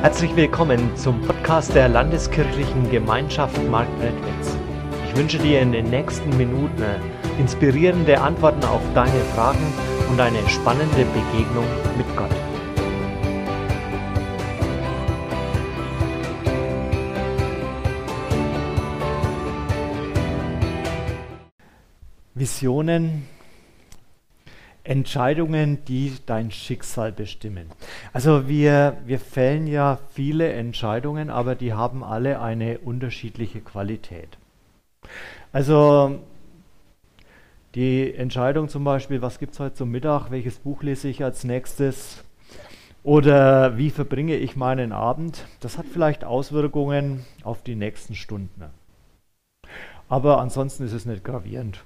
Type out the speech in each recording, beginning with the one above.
Herzlich willkommen zum Podcast der Landeskirchlichen Gemeinschaft Marktredwitz. Ich wünsche dir in den nächsten Minuten inspirierende Antworten auf deine Fragen und eine spannende Begegnung mit Gott. Visionen Entscheidungen, die dein Schicksal bestimmen. Also wir, wir fällen ja viele Entscheidungen, aber die haben alle eine unterschiedliche Qualität. Also die Entscheidung zum Beispiel, was gibt es heute zum Mittag, welches Buch lese ich als nächstes oder wie verbringe ich meinen Abend, das hat vielleicht Auswirkungen auf die nächsten Stunden. Aber ansonsten ist es nicht gravierend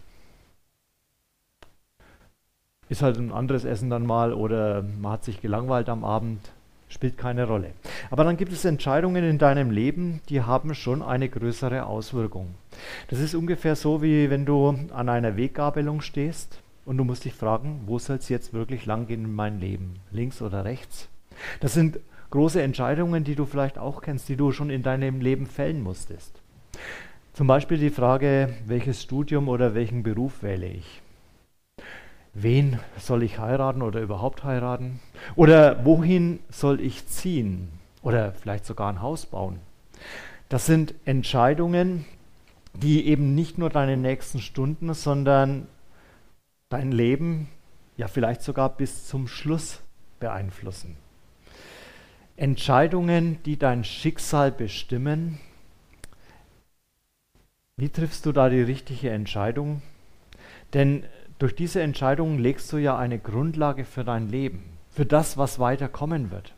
ist halt ein anderes Essen dann mal oder man hat sich gelangweilt am Abend, spielt keine Rolle. Aber dann gibt es Entscheidungen in deinem Leben, die haben schon eine größere Auswirkung. Das ist ungefähr so, wie wenn du an einer Weggabelung stehst und du musst dich fragen, wo soll es jetzt wirklich lang gehen in mein Leben? Links oder rechts? Das sind große Entscheidungen, die du vielleicht auch kennst, die du schon in deinem Leben fällen musstest. Zum Beispiel die Frage, welches Studium oder welchen Beruf wähle ich? Wen soll ich heiraten oder überhaupt heiraten? Oder wohin soll ich ziehen? Oder vielleicht sogar ein Haus bauen? Das sind Entscheidungen, die eben nicht nur deine nächsten Stunden, sondern dein Leben, ja vielleicht sogar bis zum Schluss beeinflussen. Entscheidungen, die dein Schicksal bestimmen. Wie triffst du da die richtige Entscheidung? Denn durch diese Entscheidungen legst du ja eine Grundlage für dein Leben, für das, was weiter kommen wird.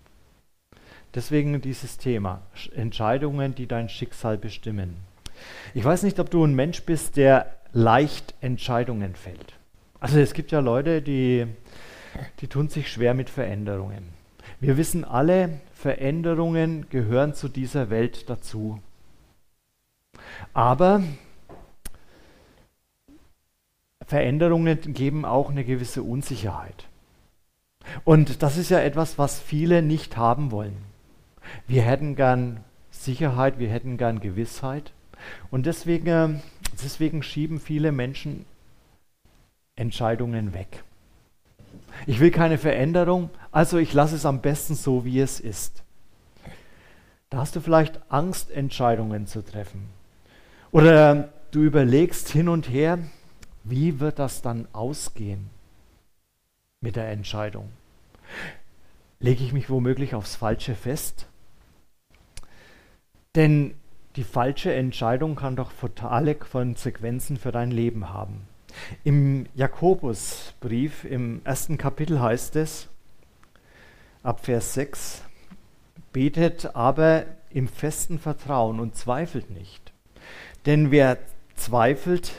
Deswegen dieses Thema, Entscheidungen, die dein Schicksal bestimmen. Ich weiß nicht, ob du ein Mensch bist, der leicht Entscheidungen fällt. Also es gibt ja Leute, die, die tun sich schwer mit Veränderungen. Wir wissen alle, Veränderungen gehören zu dieser Welt dazu. Aber Veränderungen geben auch eine gewisse Unsicherheit. Und das ist ja etwas, was viele nicht haben wollen. Wir hätten gern Sicherheit, wir hätten gern Gewissheit. Und deswegen, äh, deswegen schieben viele Menschen Entscheidungen weg. Ich will keine Veränderung, also ich lasse es am besten so, wie es ist. Da hast du vielleicht Angst, Entscheidungen zu treffen. Oder du überlegst hin und her, wie wird das dann ausgehen mit der Entscheidung? Lege ich mich womöglich aufs Falsche fest? Denn die falsche Entscheidung kann doch fatale Konsequenzen für dein Leben haben. Im Jakobusbrief im ersten Kapitel heißt es, ab Vers 6, betet aber im festen Vertrauen und zweifelt nicht. Denn wer zweifelt,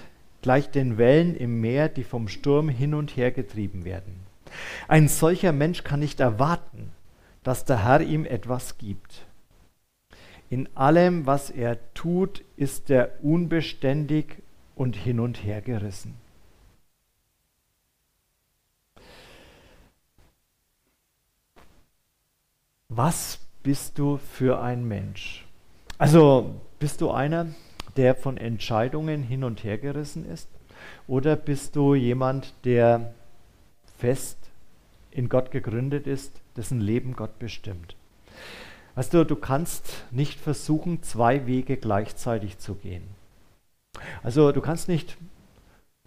gleich den Wellen im Meer, die vom Sturm hin und her getrieben werden. Ein solcher Mensch kann nicht erwarten, dass der Herr ihm etwas gibt. In allem, was er tut, ist er unbeständig und hin und her gerissen. Was bist du für ein Mensch? Also bist du einer, der von Entscheidungen hin und her gerissen ist? Oder bist du jemand, der fest in Gott gegründet ist, dessen Leben Gott bestimmt? Weißt du, du kannst nicht versuchen, zwei Wege gleichzeitig zu gehen. Also du kannst nicht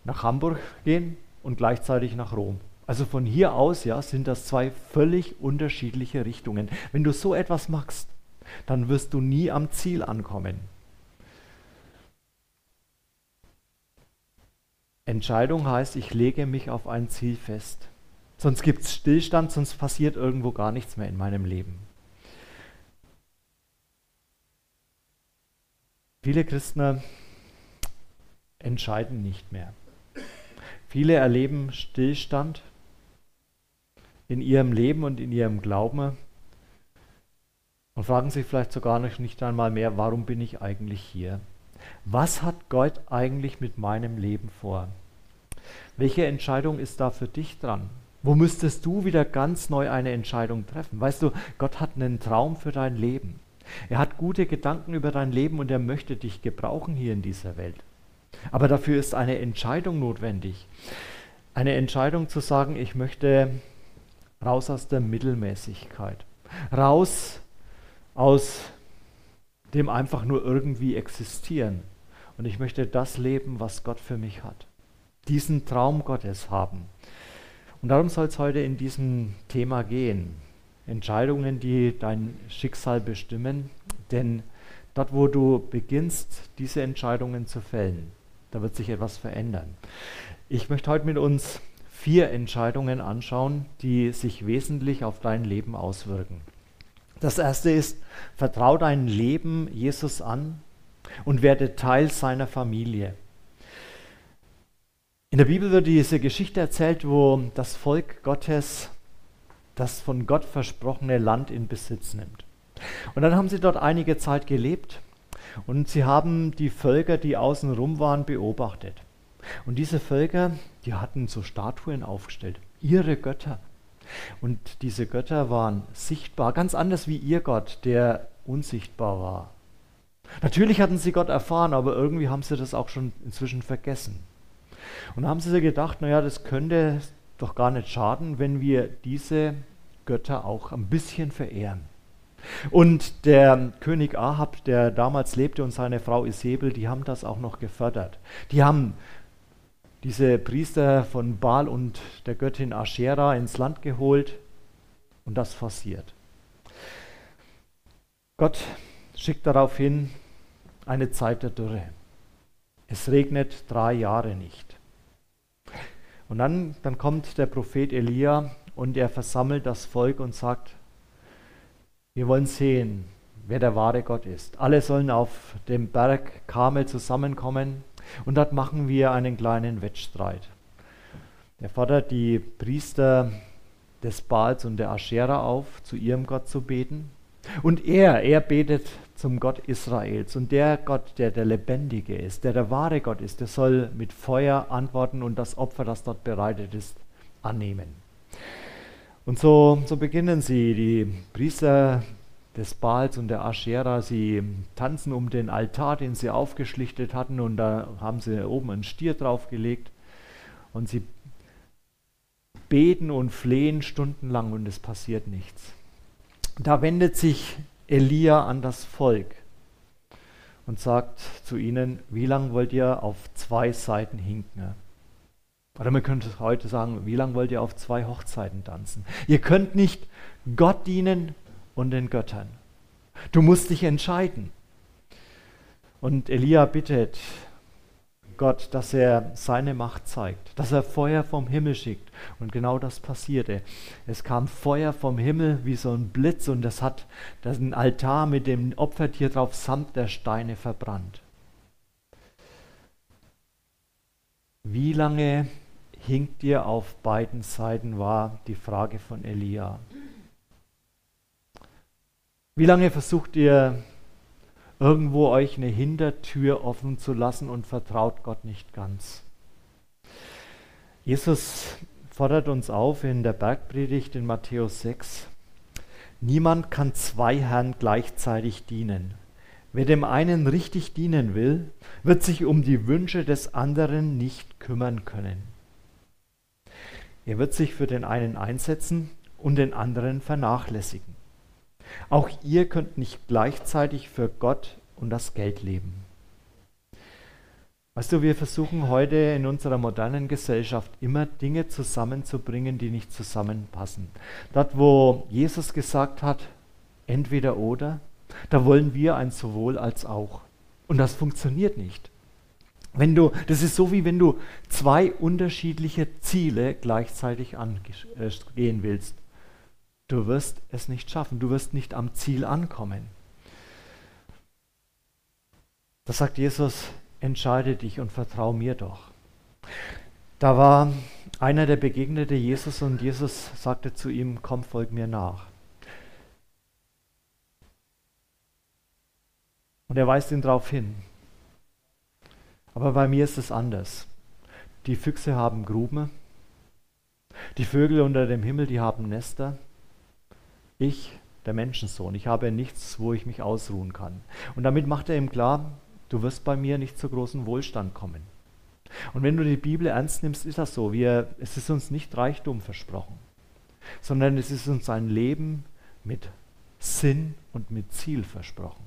nach Hamburg gehen und gleichzeitig nach Rom. Also von hier aus ja, sind das zwei völlig unterschiedliche Richtungen. Wenn du so etwas machst, dann wirst du nie am Ziel ankommen. Entscheidung heißt, ich lege mich auf ein Ziel fest. Sonst gibt es Stillstand, sonst passiert irgendwo gar nichts mehr in meinem Leben. Viele Christen entscheiden nicht mehr. Viele erleben Stillstand in ihrem Leben und in ihrem Glauben und fragen sich vielleicht sogar nicht einmal mehr, warum bin ich eigentlich hier? Was hat Gott eigentlich mit meinem Leben vor? Welche Entscheidung ist da für dich dran? Wo müsstest du wieder ganz neu eine Entscheidung treffen? Weißt du, Gott hat einen Traum für dein Leben. Er hat gute Gedanken über dein Leben und er möchte dich gebrauchen hier in dieser Welt. Aber dafür ist eine Entscheidung notwendig. Eine Entscheidung zu sagen, ich möchte raus aus der Mittelmäßigkeit, raus aus dem einfach nur irgendwie existieren. Und ich möchte das leben, was Gott für mich hat. Diesen Traum Gottes haben. Und darum soll es heute in diesem Thema gehen. Entscheidungen, die dein Schicksal bestimmen. Denn dort, wo du beginnst, diese Entscheidungen zu fällen, da wird sich etwas verändern. Ich möchte heute mit uns vier Entscheidungen anschauen, die sich wesentlich auf dein Leben auswirken. Das erste ist, vertrau dein Leben Jesus an und werde Teil seiner Familie. In der Bibel wird diese Geschichte erzählt, wo das Volk Gottes das von Gott versprochene Land in Besitz nimmt. Und dann haben sie dort einige Zeit gelebt und sie haben die Völker, die außenrum waren, beobachtet. Und diese Völker, die hatten so Statuen aufgestellt, ihre Götter. Und diese Götter waren sichtbar, ganz anders wie ihr Gott, der unsichtbar war. Natürlich hatten sie Gott erfahren, aber irgendwie haben sie das auch schon inzwischen vergessen. Und haben sie sich gedacht, naja, das könnte doch gar nicht schaden, wenn wir diese Götter auch ein bisschen verehren. Und der König Ahab, der damals lebte, und seine Frau Isabel, die haben das auch noch gefördert. Die haben diese Priester von Baal und der Göttin Aschera ins Land geholt und das forciert. Gott schickt daraufhin eine Zeit der Dürre. Es regnet drei Jahre nicht. Und dann, dann kommt der Prophet Elia und er versammelt das Volk und sagt, wir wollen sehen, wer der wahre Gott ist. Alle sollen auf dem Berg Karmel zusammenkommen und dort machen wir einen kleinen Wettstreit. Er fordert die Priester des Baals und der Aschera auf, zu ihrem Gott zu beten. Und er, er betet zum Gott Israels. Und der Gott, der der Lebendige ist, der der wahre Gott ist, der soll mit Feuer antworten und das Opfer, das dort bereitet ist, annehmen. Und so, so beginnen sie, die Priester des Baals und der Aschera. Sie tanzen um den Altar, den sie aufgeschlichtet hatten, und da haben sie oben einen Stier draufgelegt. Und sie beten und flehen stundenlang und es passiert nichts. Da wendet sich Elia an das Volk und sagt zu ihnen, wie lange wollt ihr auf zwei Seiten hinken? Oder man könnte heute sagen, wie lange wollt ihr auf zwei Hochzeiten tanzen? Ihr könnt nicht Gott dienen und den Göttern. Du musst dich entscheiden. Und Elia bittet Gott, dass er seine Macht zeigt, dass er Feuer vom Himmel schickt. Und genau das passierte. Es kam Feuer vom Himmel wie so ein Blitz und das hat den Altar mit dem Opfertier drauf samt der Steine verbrannt. Wie lange hinkt ihr auf beiden Seiten, war die Frage von Elia. Wie lange versucht ihr irgendwo euch eine Hintertür offen zu lassen und vertraut Gott nicht ganz? Jesus fordert uns auf in der Bergpredigt in Matthäus 6. Niemand kann zwei Herren gleichzeitig dienen. Wer dem einen richtig dienen will, wird sich um die Wünsche des anderen nicht kümmern können. Er wird sich für den einen einsetzen und den anderen vernachlässigen. Auch ihr könnt nicht gleichzeitig für Gott und das Geld leben. Weißt du, wir versuchen heute in unserer modernen Gesellschaft immer Dinge zusammenzubringen, die nicht zusammenpassen. Dort, wo Jesus gesagt hat, entweder oder, da wollen wir ein sowohl als auch. Und das funktioniert nicht. Wenn du, das ist so wie wenn du zwei unterschiedliche Ziele gleichzeitig angehen willst. Du wirst es nicht schaffen, du wirst nicht am Ziel ankommen. Da sagt Jesus, entscheide dich und vertrau mir doch. Da war einer, der begegnete Jesus und Jesus sagte zu ihm, komm, folg mir nach. Und er weist ihn darauf hin. Aber bei mir ist es anders. Die Füchse haben Gruben, Die Vögel unter dem Himmel, die haben Nester. Ich, der Menschensohn, ich habe nichts, wo ich mich ausruhen kann. Und damit macht er ihm klar, du wirst bei mir nicht zu großem Wohlstand kommen. Und wenn du die Bibel ernst nimmst, ist das so. Wir, es ist uns nicht Reichtum versprochen, sondern es ist uns ein Leben mit Sinn und mit Ziel versprochen.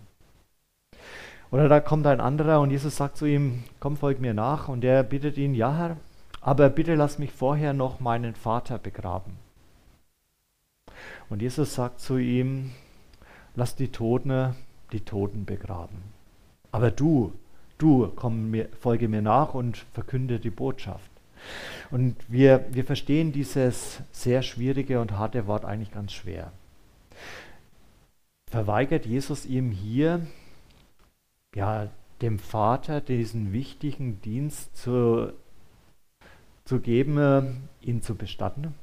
Oder da kommt ein anderer und Jesus sagt zu ihm, komm, folg mir nach. Und er bittet ihn, ja Herr, aber bitte lass mich vorher noch meinen Vater begraben. Und Jesus sagt zu ihm, lass die Toten die Toten begraben. Aber du, du, komm mir, folge mir nach und verkünde die Botschaft. Und wir, wir verstehen dieses sehr schwierige und harte Wort eigentlich ganz schwer. Verweigert Jesus ihm hier ja, dem Vater diesen wichtigen Dienst zu, zu geben, äh, ihn zu bestatten?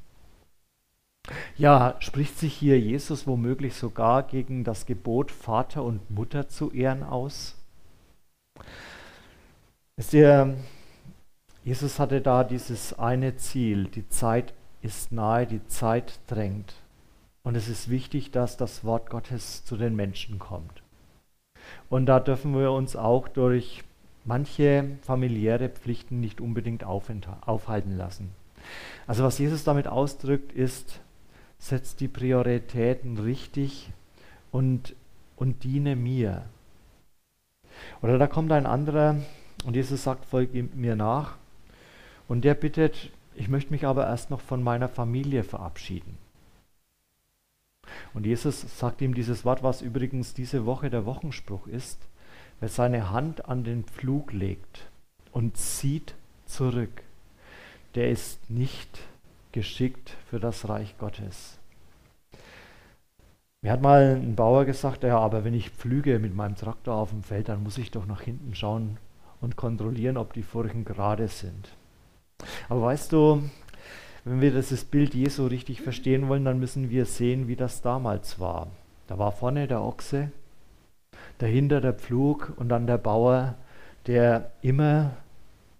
Ja, spricht sich hier Jesus womöglich sogar gegen das Gebot, Vater und Mutter zu ehren aus? Ist der, Jesus hatte da dieses eine Ziel, die Zeit ist nahe, die Zeit drängt. Und es ist wichtig, dass das Wort Gottes zu den Menschen kommt. Und da dürfen wir uns auch durch manche familiäre Pflichten nicht unbedingt aufhalten lassen. Also was Jesus damit ausdrückt, ist, setz die Prioritäten richtig und, und diene mir. Oder da kommt ein anderer und Jesus sagt, folge mir nach. Und der bittet, ich möchte mich aber erst noch von meiner Familie verabschieden. Und Jesus sagt ihm dieses Wort, was übrigens diese Woche der Wochenspruch ist. Wer seine Hand an den Pflug legt und zieht zurück, der ist nicht geschickt für das Reich Gottes. Mir hat mal ein Bauer gesagt, ja, aber wenn ich pflüge mit meinem Traktor auf dem Feld, dann muss ich doch nach hinten schauen und kontrollieren, ob die Furchen gerade sind. Aber weißt du, wenn wir dieses Bild Jesu richtig verstehen wollen, dann müssen wir sehen, wie das damals war. Da war vorne der Ochse, dahinter der Pflug und dann der Bauer, der immer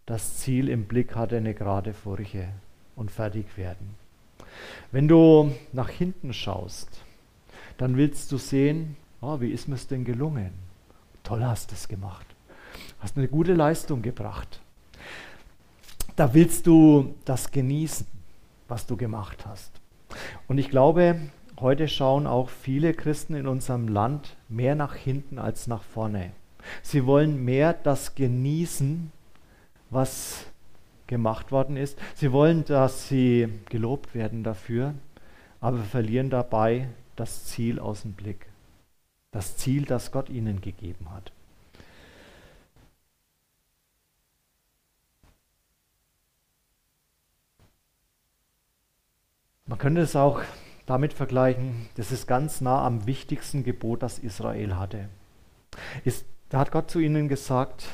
das Ziel im Blick hatte, eine gerade Furche und fertig werden. Wenn du nach hinten schaust, dann willst du sehen, oh, wie ist mir es denn gelungen? Toll hast du es gemacht. Hast eine gute Leistung gebracht. Da willst du das genießen was du gemacht hast. Und ich glaube, heute schauen auch viele Christen in unserem Land mehr nach hinten als nach vorne. Sie wollen mehr das genießen, was gemacht worden ist. Sie wollen, dass sie gelobt werden dafür, aber verlieren dabei das Ziel aus dem Blick. Das Ziel, das Gott ihnen gegeben hat. Man könnte es auch damit vergleichen, das ist ganz nah am wichtigsten Gebot, das Israel hatte. Ist, da hat Gott zu ihnen gesagt,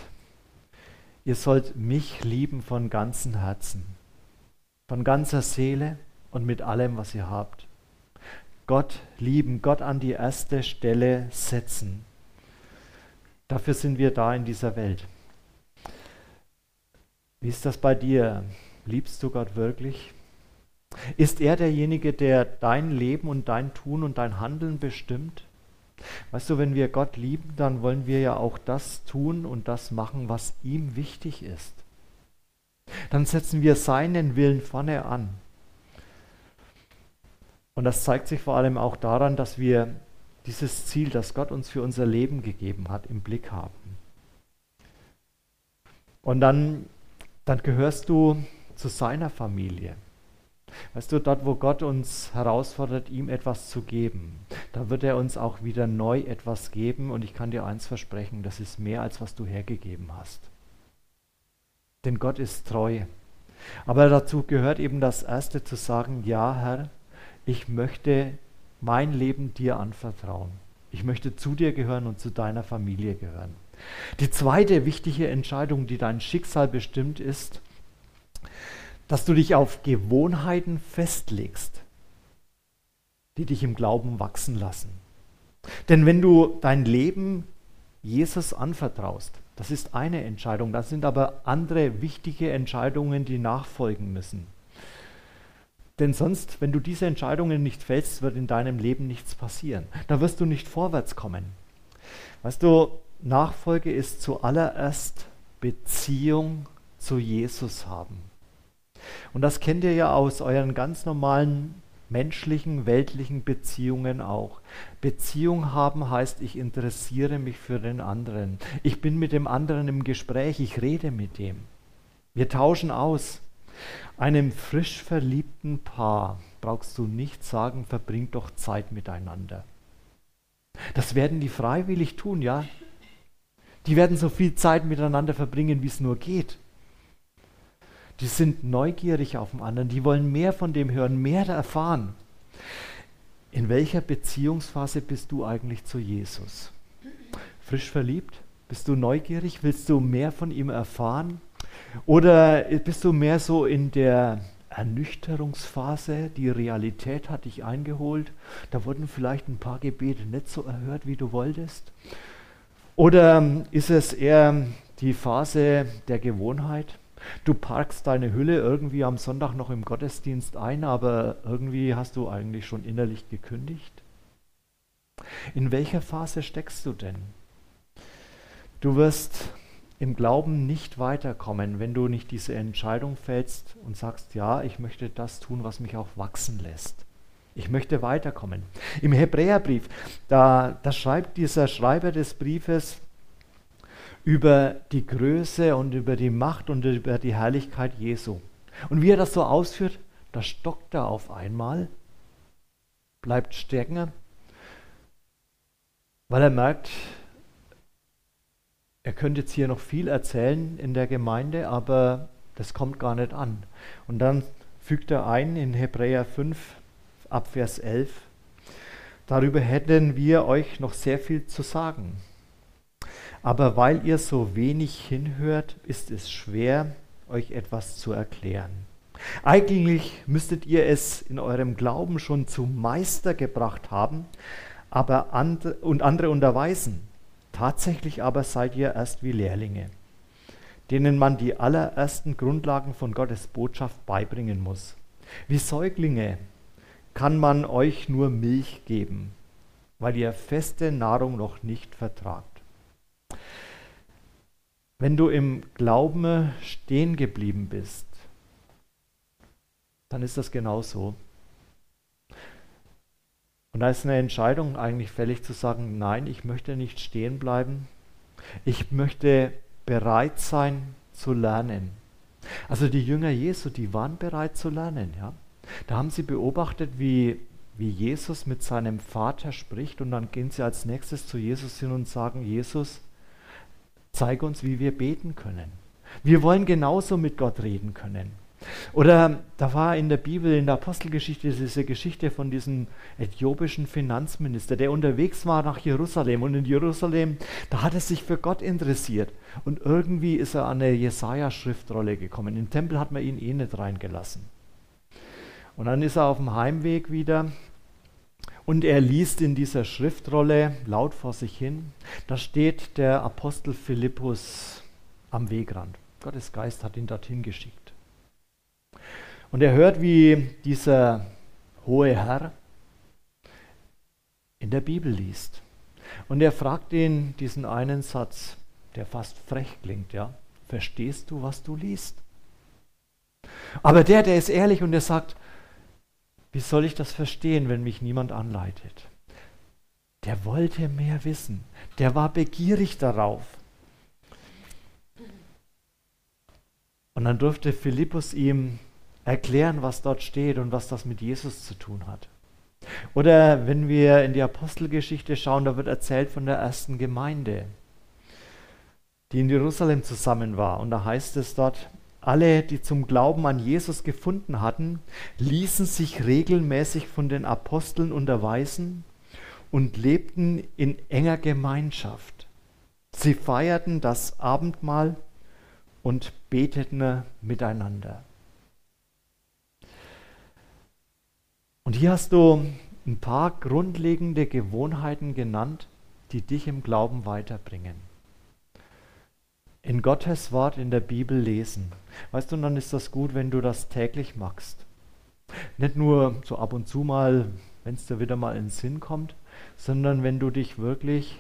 ihr sollt mich lieben von ganzem Herzen, von ganzer Seele und mit allem, was ihr habt. Gott lieben, Gott an die erste Stelle setzen. Dafür sind wir da in dieser Welt. Wie ist das bei dir? Liebst du Gott wirklich? Ist er derjenige, der dein Leben und dein Tun und dein Handeln bestimmt? Weißt du, wenn wir Gott lieben, dann wollen wir ja auch das tun und das machen, was ihm wichtig ist. Dann setzen wir seinen Willen vorne an. Und das zeigt sich vor allem auch daran, dass wir dieses Ziel, das Gott uns für unser Leben gegeben hat, im Blick haben. Und dann, dann gehörst du zu seiner Familie. Weißt du, dort, wo Gott uns herausfordert, ihm etwas zu geben, da wird er uns auch wieder neu etwas geben. Und ich kann dir eins versprechen, das ist mehr, als was du hergegeben hast. Denn Gott ist treu. Aber dazu gehört eben das Erste zu sagen, ja Herr, ich möchte mein Leben dir anvertrauen. Ich möchte zu dir gehören und zu deiner Familie gehören. Die zweite wichtige Entscheidung, die dein Schicksal bestimmt, ist, dass du dich auf Gewohnheiten festlegst, die dich im Glauben wachsen lassen. Denn wenn du dein Leben Jesus anvertraust, das ist eine Entscheidung, das sind aber andere wichtige Entscheidungen, die nachfolgen müssen. Denn sonst, wenn du diese Entscheidungen nicht fällst, wird in deinem Leben nichts passieren. Da wirst du nicht vorwärts kommen. Weißt du, Nachfolge ist zuallererst Beziehung zu Jesus haben. Und das kennt ihr ja aus euren ganz normalen menschlichen, weltlichen Beziehungen auch. Beziehung haben heißt, ich interessiere mich für den anderen. Ich bin mit dem anderen im Gespräch, ich rede mit dem. Wir tauschen aus. Einem frisch verliebten Paar brauchst du nicht sagen, verbringt doch Zeit miteinander. Das werden die freiwillig tun, ja? Die werden so viel Zeit miteinander verbringen, wie es nur geht. Die sind neugierig auf den anderen, die wollen mehr von dem hören, mehr erfahren. In welcher Beziehungsphase bist du eigentlich zu Jesus? Frisch verliebt? Bist du neugierig? Willst du mehr von ihm erfahren? Oder bist du mehr so in der Ernüchterungsphase? Die Realität hat dich eingeholt. Da wurden vielleicht ein paar Gebete nicht so erhört, wie du wolltest. Oder ist es eher die Phase der Gewohnheit? Du parkst deine Hülle irgendwie am Sonntag noch im Gottesdienst ein, aber irgendwie hast du eigentlich schon innerlich gekündigt. In welcher Phase steckst du denn? Du wirst im Glauben nicht weiterkommen, wenn du nicht diese Entscheidung fällst und sagst, ja, ich möchte das tun, was mich auch wachsen lässt. Ich möchte weiterkommen. Im Hebräerbrief, da, da schreibt dieser Schreiber des Briefes, über die Größe und über die Macht und über die Herrlichkeit Jesu. Und wie er das so ausführt, da stockt er auf einmal, bleibt stecken, weil er merkt, er könnte jetzt hier noch viel erzählen in der Gemeinde, aber das kommt gar nicht an. Und dann fügt er ein in Hebräer 5 ab Vers 11, darüber hätten wir euch noch sehr viel zu sagen. Aber weil ihr so wenig hinhört, ist es schwer, euch etwas zu erklären. Eigentlich müsstet ihr es in eurem Glauben schon zum Meister gebracht haben aber and und andere unterweisen. Tatsächlich aber seid ihr erst wie Lehrlinge, denen man die allerersten Grundlagen von Gottes Botschaft beibringen muss. Wie Säuglinge kann man euch nur Milch geben, weil ihr feste Nahrung noch nicht vertragt. Wenn du im Glauben stehen geblieben bist, dann ist das genauso. Und da ist eine Entscheidung eigentlich fällig zu sagen, nein, ich möchte nicht stehen bleiben. Ich möchte bereit sein zu lernen. Also die Jünger Jesu, die waren bereit zu lernen. Ja? Da haben sie beobachtet, wie, wie Jesus mit seinem Vater spricht und dann gehen sie als nächstes zu Jesus hin und sagen, Jesus, Zeig uns, wie wir beten können. Wir wollen genauso mit Gott reden können. Oder da war in der Bibel, in der Apostelgeschichte, diese Geschichte von diesem äthiopischen Finanzminister, der unterwegs war nach Jerusalem. Und in Jerusalem, da hat er sich für Gott interessiert. Und irgendwie ist er an eine Jesaja-Schriftrolle gekommen. Im Tempel hat man ihn eh nicht reingelassen. Und dann ist er auf dem Heimweg wieder und er liest in dieser Schriftrolle laut vor sich hin, da steht der Apostel Philippus am Wegrand. Gottes Geist hat ihn dorthin geschickt. Und er hört, wie dieser hohe Herr in der Bibel liest. Und er fragt ihn diesen einen Satz, der fast frech klingt, ja. Verstehst du, was du liest? Aber der, der ist ehrlich und der sagt, wie soll ich das verstehen, wenn mich niemand anleitet? Der wollte mehr wissen. Der war begierig darauf. Und dann durfte Philippus ihm erklären, was dort steht und was das mit Jesus zu tun hat. Oder wenn wir in die Apostelgeschichte schauen, da wird erzählt von der ersten Gemeinde, die in Jerusalem zusammen war. Und da heißt es dort, alle, die zum Glauben an Jesus gefunden hatten, ließen sich regelmäßig von den Aposteln unterweisen und lebten in enger Gemeinschaft. Sie feierten das Abendmahl und beteten miteinander. Und hier hast du ein paar grundlegende Gewohnheiten genannt, die dich im Glauben weiterbringen in Gottes Wort in der Bibel lesen. Weißt du, dann ist das gut, wenn du das täglich machst. Nicht nur so ab und zu mal, wenn es dir wieder mal in den Sinn kommt, sondern wenn du dich wirklich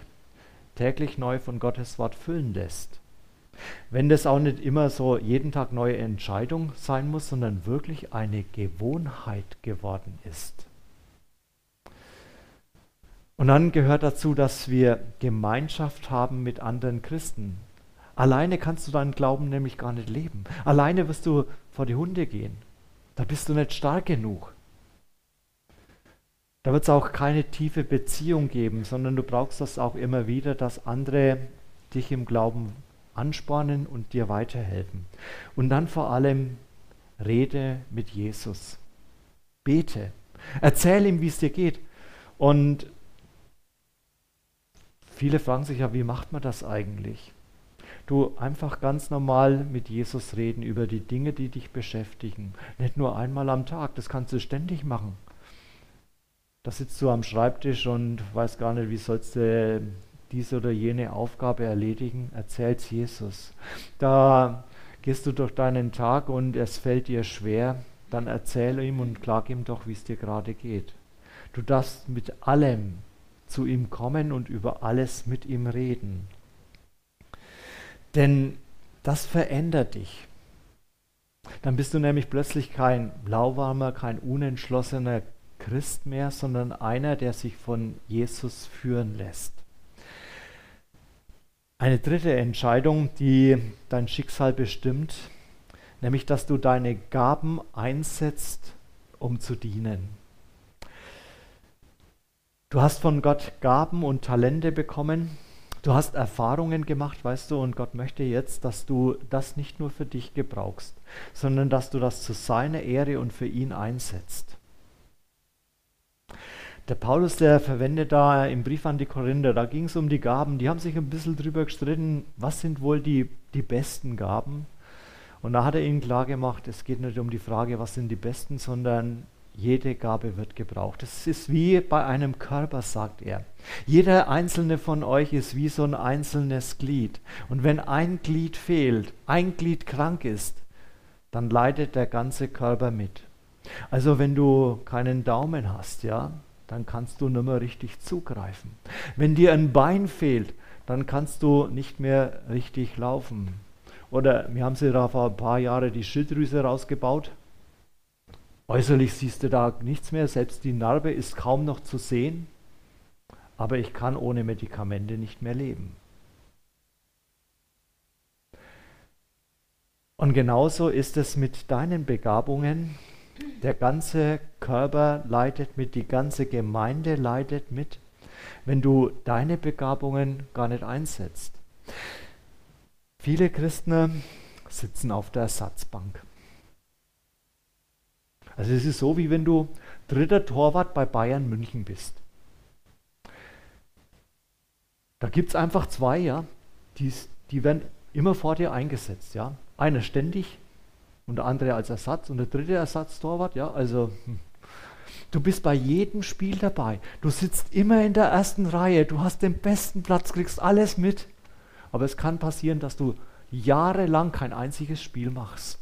täglich neu von Gottes Wort füllen lässt. Wenn das auch nicht immer so jeden Tag neue Entscheidung sein muss, sondern wirklich eine Gewohnheit geworden ist. Und dann gehört dazu, dass wir Gemeinschaft haben mit anderen Christen. Alleine kannst du deinen Glauben nämlich gar nicht leben. Alleine wirst du vor die Hunde gehen. Da bist du nicht stark genug. Da wird es auch keine tiefe Beziehung geben, sondern du brauchst das auch immer wieder, dass andere dich im Glauben anspornen und dir weiterhelfen. Und dann vor allem rede mit Jesus. Bete. Erzähl ihm, wie es dir geht. Und viele fragen sich ja, wie macht man das eigentlich? Du einfach ganz normal mit Jesus reden über die Dinge, die dich beschäftigen. Nicht nur einmal am Tag, das kannst du ständig machen. Da sitzt du am Schreibtisch und weißt gar nicht, wie sollst du diese oder jene Aufgabe erledigen, erzählst Jesus. Da gehst du durch deinen Tag und es fällt dir schwer, dann erzähle ihm und klag ihm doch, wie es dir gerade geht. Du darfst mit allem zu ihm kommen und über alles mit ihm reden. Denn das verändert dich. Dann bist du nämlich plötzlich kein lauwarmer, kein unentschlossener Christ mehr, sondern einer, der sich von Jesus führen lässt. Eine dritte Entscheidung, die dein Schicksal bestimmt, nämlich dass du deine Gaben einsetzt, um zu dienen. Du hast von Gott Gaben und Talente bekommen, du hast Erfahrungen gemacht, weißt du, und Gott möchte jetzt, dass du das nicht nur für dich gebrauchst, sondern dass du das zu seiner Ehre und für ihn einsetzt. Der Paulus, der verwendet da im Brief an die Korinther, da ging es um die Gaben. Die haben sich ein bisschen drüber gestritten, was sind wohl die, die besten Gaben. Und da hat er ihnen klar gemacht, es geht nicht um die Frage, was sind die besten, sondern jede Gabe wird gebraucht. Es ist wie bei einem Körper, sagt er. Jeder einzelne von euch ist wie so ein einzelnes Glied. Und wenn ein Glied fehlt, ein Glied krank ist, dann leidet der ganze Körper mit. Also wenn du keinen Daumen hast, ja, dann kannst du nicht mehr richtig zugreifen. Wenn dir ein Bein fehlt, dann kannst du nicht mehr richtig laufen. Oder wir haben sie da vor ein paar Jahren die Schilddrüse rausgebaut. Äußerlich siehst du da nichts mehr, selbst die Narbe ist kaum noch zu sehen. Aber ich kann ohne Medikamente nicht mehr leben. Und genauso ist es mit deinen Begabungen, der ganze Körper leidet mit, die ganze Gemeinde leidet mit, wenn du deine Begabungen gar nicht einsetzt. Viele Christen sitzen auf der Ersatzbank. Also es ist so, wie wenn du dritter Torwart bei Bayern München bist. Da gibt es einfach zwei, ja, die, die werden immer vor dir eingesetzt, ja. Einer ständig und der andere als Ersatz und der dritte Ersatztorwart, ja, also hm. du bist bei jedem Spiel dabei. Du sitzt immer in der ersten Reihe, du hast den besten Platz, kriegst alles mit. Aber es kann passieren, dass du jahrelang kein einziges Spiel machst.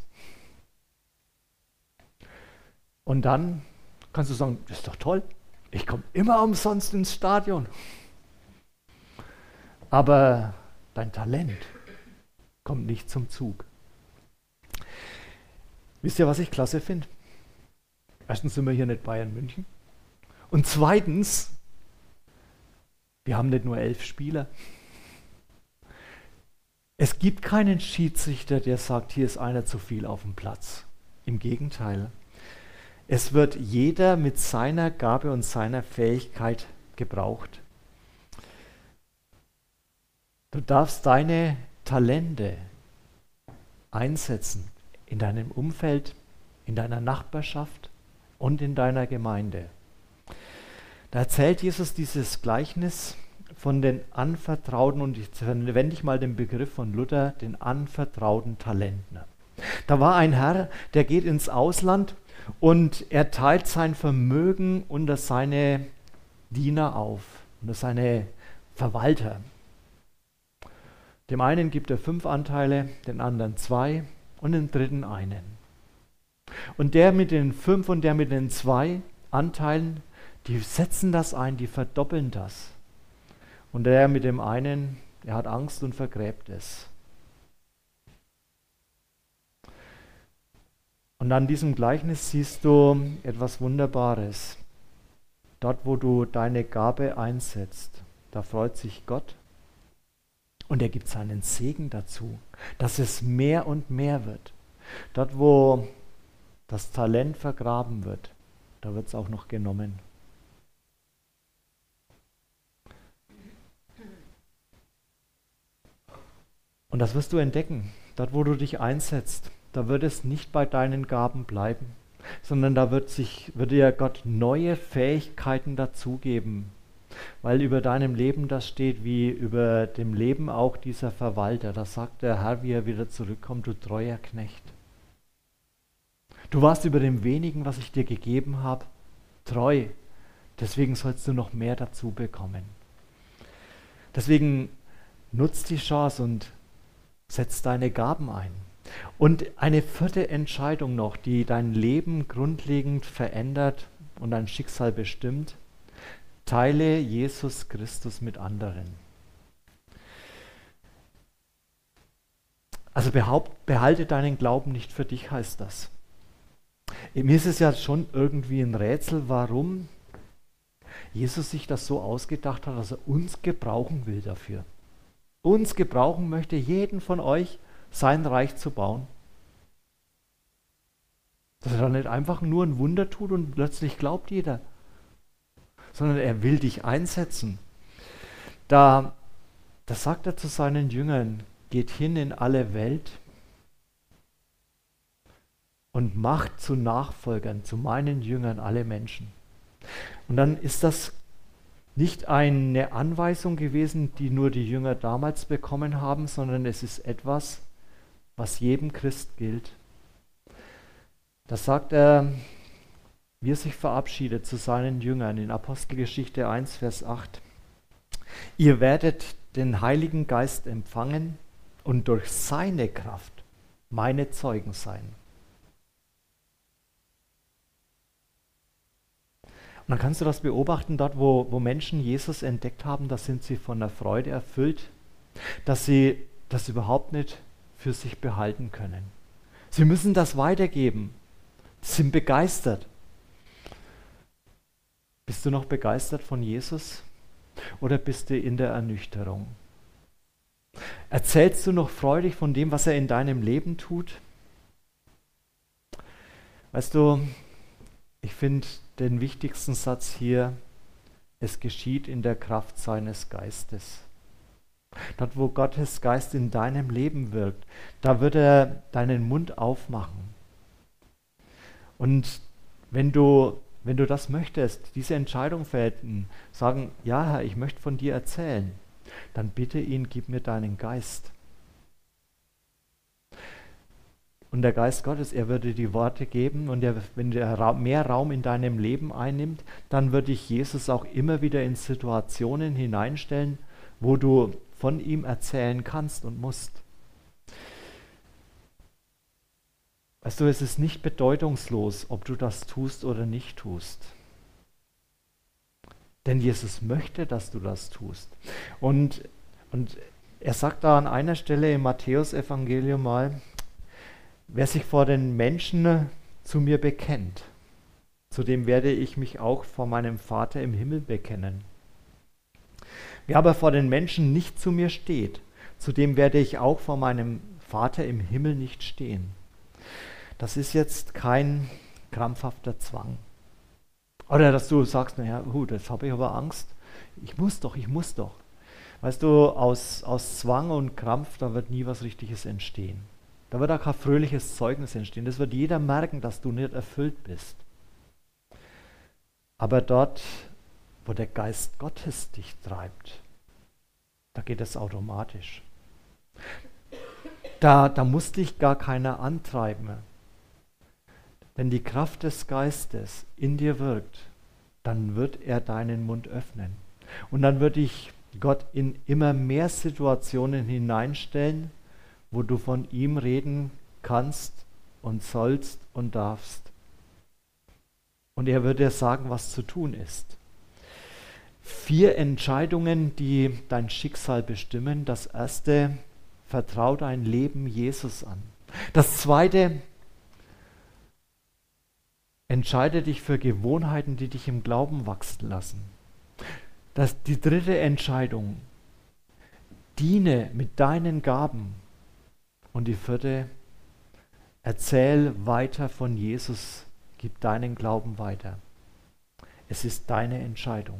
Und dann kannst du sagen, das ist doch toll, ich komme immer umsonst ins Stadion. Aber dein Talent kommt nicht zum Zug. Wisst ihr, was ich klasse finde? Erstens sind wir hier nicht Bayern München. Und zweitens, wir haben nicht nur elf Spieler. Es gibt keinen Schiedsrichter, der sagt, hier ist einer zu viel auf dem Platz. Im Gegenteil. Es wird jeder mit seiner Gabe und seiner Fähigkeit gebraucht. Du darfst deine Talente einsetzen in deinem Umfeld, in deiner Nachbarschaft und in deiner Gemeinde. Da erzählt Jesus dieses Gleichnis von den anvertrauten, und ich verwende ich mal den Begriff von Luther, den anvertrauten Talenten. Da war ein Herr, der geht ins Ausland und er teilt sein Vermögen unter seine Diener auf, unter seine Verwalter. Dem einen gibt er fünf Anteile, den anderen zwei, und den dritten einen. Und der mit den fünf und der mit den zwei Anteilen, die setzen das ein, die verdoppeln das. Und der mit dem einen, der hat Angst und vergräbt es. Und an diesem Gleichnis siehst du etwas Wunderbares. Dort, wo du deine Gabe einsetzt, da freut sich Gott und er gibt seinen Segen dazu, dass es mehr und mehr wird. Dort, wo das Talent vergraben wird, da wird es auch noch genommen. Und das wirst du entdecken, dort wo du dich einsetzt, da wird es nicht bei deinen Gaben bleiben, sondern da wird, sich, wird dir Gott neue Fähigkeiten dazugeben, weil über deinem Leben das steht, wie über dem Leben auch dieser Verwalter. Da sagt der Herr, wie er wieder zurückkommt, du treuer Knecht. Du warst über dem wenigen, was ich dir gegeben habe, treu. Deswegen sollst du noch mehr dazu bekommen. Deswegen nutzt die Chance und setz deine Gaben ein. Und eine vierte Entscheidung noch, die dein Leben grundlegend verändert und dein Schicksal bestimmt. Teile Jesus Christus mit anderen. Also behaupt, behalte deinen Glauben nicht für dich, heißt das. Mir ist es ja schon irgendwie ein Rätsel, warum Jesus sich das so ausgedacht hat, dass er uns gebrauchen will dafür. Uns gebrauchen möchte, jeden von euch, sein Reich zu bauen. Dass er dann nicht einfach nur ein Wunder tut und plötzlich glaubt jeder, sondern er will dich einsetzen. Da, da sagt er zu seinen Jüngern, geht hin in alle Welt und macht zu Nachfolgern, zu meinen Jüngern alle Menschen. Und dann ist das nicht eine Anweisung gewesen, die nur die Jünger damals bekommen haben, sondern es ist etwas, was jedem Christ gilt. Da sagt er, wie er sich verabschiedet zu seinen Jüngern in Apostelgeschichte 1, Vers 8. Ihr werdet den Heiligen Geist empfangen und durch seine Kraft meine Zeugen sein. Und dann kannst du das beobachten, dort, wo, wo Menschen Jesus entdeckt haben, da sind sie von der Freude erfüllt, dass sie das überhaupt nicht für sich behalten können. Sie müssen das weitergeben, sie sind begeistert. Bist du noch begeistert von Jesus oder bist du in der Ernüchterung? Erzählst du noch freudig von dem, was er in deinem Leben tut? Weißt du, ich finde den wichtigsten Satz hier, es geschieht in der Kraft seines Geistes. Dort, wo Gottes Geist in deinem Leben wirkt, da wird er deinen Mund aufmachen. Und wenn du, wenn du das möchtest, diese Entscheidung fällen, sagen, ja Herr, ich möchte von dir erzählen, dann bitte ihn, gib mir deinen Geist. Und der Geist Gottes, er würde die Worte geben und er, wenn er mehr Raum in deinem Leben einnimmt, dann würde ich Jesus auch immer wieder in Situationen hineinstellen, wo du von ihm erzählen kannst und musst. Weißt du, es ist nicht bedeutungslos, ob du das tust oder nicht tust. Denn Jesus möchte, dass du das tust. Und, und er sagt da an einer Stelle im Matthäusevangelium mal, Wer sich vor den Menschen zu mir bekennt, zu dem werde ich mich auch vor meinem Vater im Himmel bekennen. Wer aber vor den Menschen nicht zu mir steht, zu dem werde ich auch vor meinem Vater im Himmel nicht stehen. Das ist jetzt kein krampfhafter Zwang. Oder dass du sagst, naja, gut, jetzt habe ich aber Angst. Ich muss doch, ich muss doch. Weißt du, aus, aus Zwang und Krampf, da wird nie was Richtiges entstehen. Da wird auch kein fröhliches Zeugnis entstehen. Das wird jeder merken, dass du nicht erfüllt bist. Aber dort, wo der Geist Gottes dich treibt, da geht es automatisch. Da, da muss dich gar keiner antreiben. Wenn die Kraft des Geistes in dir wirkt, dann wird er deinen Mund öffnen. Und dann wird dich Gott in immer mehr Situationen hineinstellen, wo du von ihm reden kannst und sollst und darfst. Und er wird dir sagen, was zu tun ist. Vier Entscheidungen, die dein Schicksal bestimmen. Das erste, vertrau dein Leben Jesus an. Das zweite, entscheide dich für Gewohnheiten, die dich im Glauben wachsen lassen. Das, die dritte Entscheidung, diene mit deinen Gaben. Und die vierte, erzähl weiter von Jesus, gib deinen Glauben weiter. Es ist deine Entscheidung.